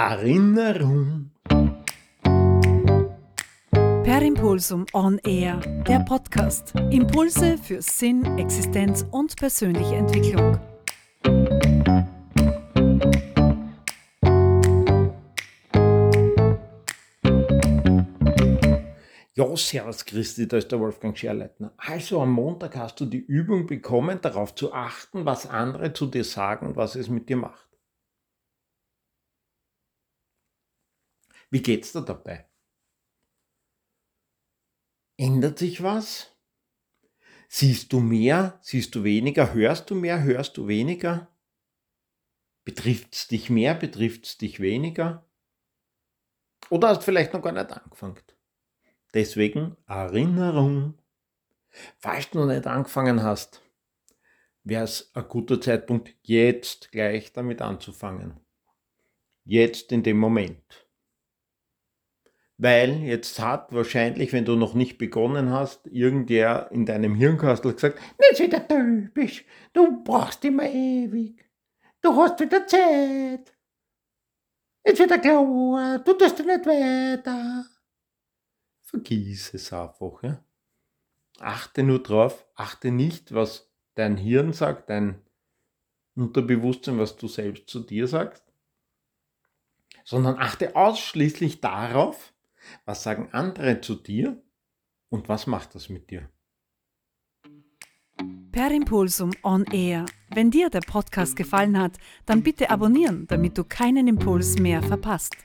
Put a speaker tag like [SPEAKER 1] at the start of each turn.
[SPEAKER 1] Erinnerung.
[SPEAKER 2] Per Impulsum On Air, der Podcast. Impulse für Sinn, Existenz und persönliche Entwicklung.
[SPEAKER 1] Ja, servus Christi, da ist der Wolfgang Scherleitner. Also am Montag hast du die Übung bekommen, darauf zu achten, was andere zu dir sagen, was es mit dir macht. Wie geht's dir dabei? Ändert sich was? Siehst du mehr? Siehst du weniger? Hörst du mehr? Hörst du weniger? Betrifft's dich mehr? Betrifft's dich weniger? Oder hast vielleicht noch gar nicht angefangen? Deswegen Erinnerung. Falls du noch nicht angefangen hast, wäre es ein guter Zeitpunkt, jetzt gleich damit anzufangen. Jetzt in dem Moment. Weil jetzt hat wahrscheinlich, wenn du noch nicht begonnen hast, irgendwer in deinem Hirnkastel gesagt, nicht wieder typisch, du brauchst immer ewig, du hast wieder Zeit, jetzt wieder klar, du tust nicht weiter. Vergiss es einfach. Ja? Achte nur drauf, achte nicht, was dein Hirn sagt, dein Unterbewusstsein, was du selbst zu dir sagst, sondern achte ausschließlich darauf, was sagen andere zu dir und was macht das mit dir.
[SPEAKER 2] Per Impulsum On Air. Wenn dir der Podcast gefallen hat, dann bitte abonnieren, damit du keinen Impuls mehr verpasst.